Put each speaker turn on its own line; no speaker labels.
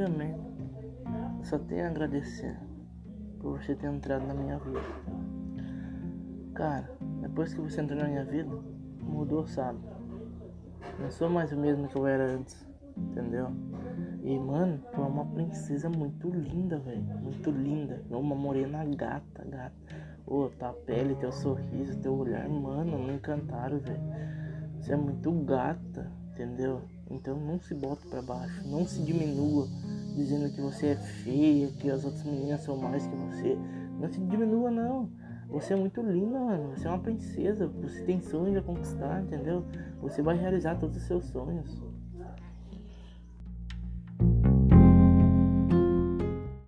primeiramente, só tenho a agradecer por você ter entrado na minha vida. Cara, depois que você entrou na minha vida, mudou, sabe? Não sou mais o mesmo que eu era antes, entendeu? E, mano, tu é uma princesa muito linda, velho. Muito linda. Uma morena gata, gata. Ô, oh, tua pele, teu sorriso, teu olhar, mano, me encantaram, velho. Você é muito gata, entendeu? Então não se bota para baixo, não se diminua dizendo que você é feia, que as outras meninas são mais que você. Não se diminua não. Você é muito linda, mano. Você é uma princesa. Você tem sonhos a conquistar, entendeu? Você vai realizar todos os seus sonhos.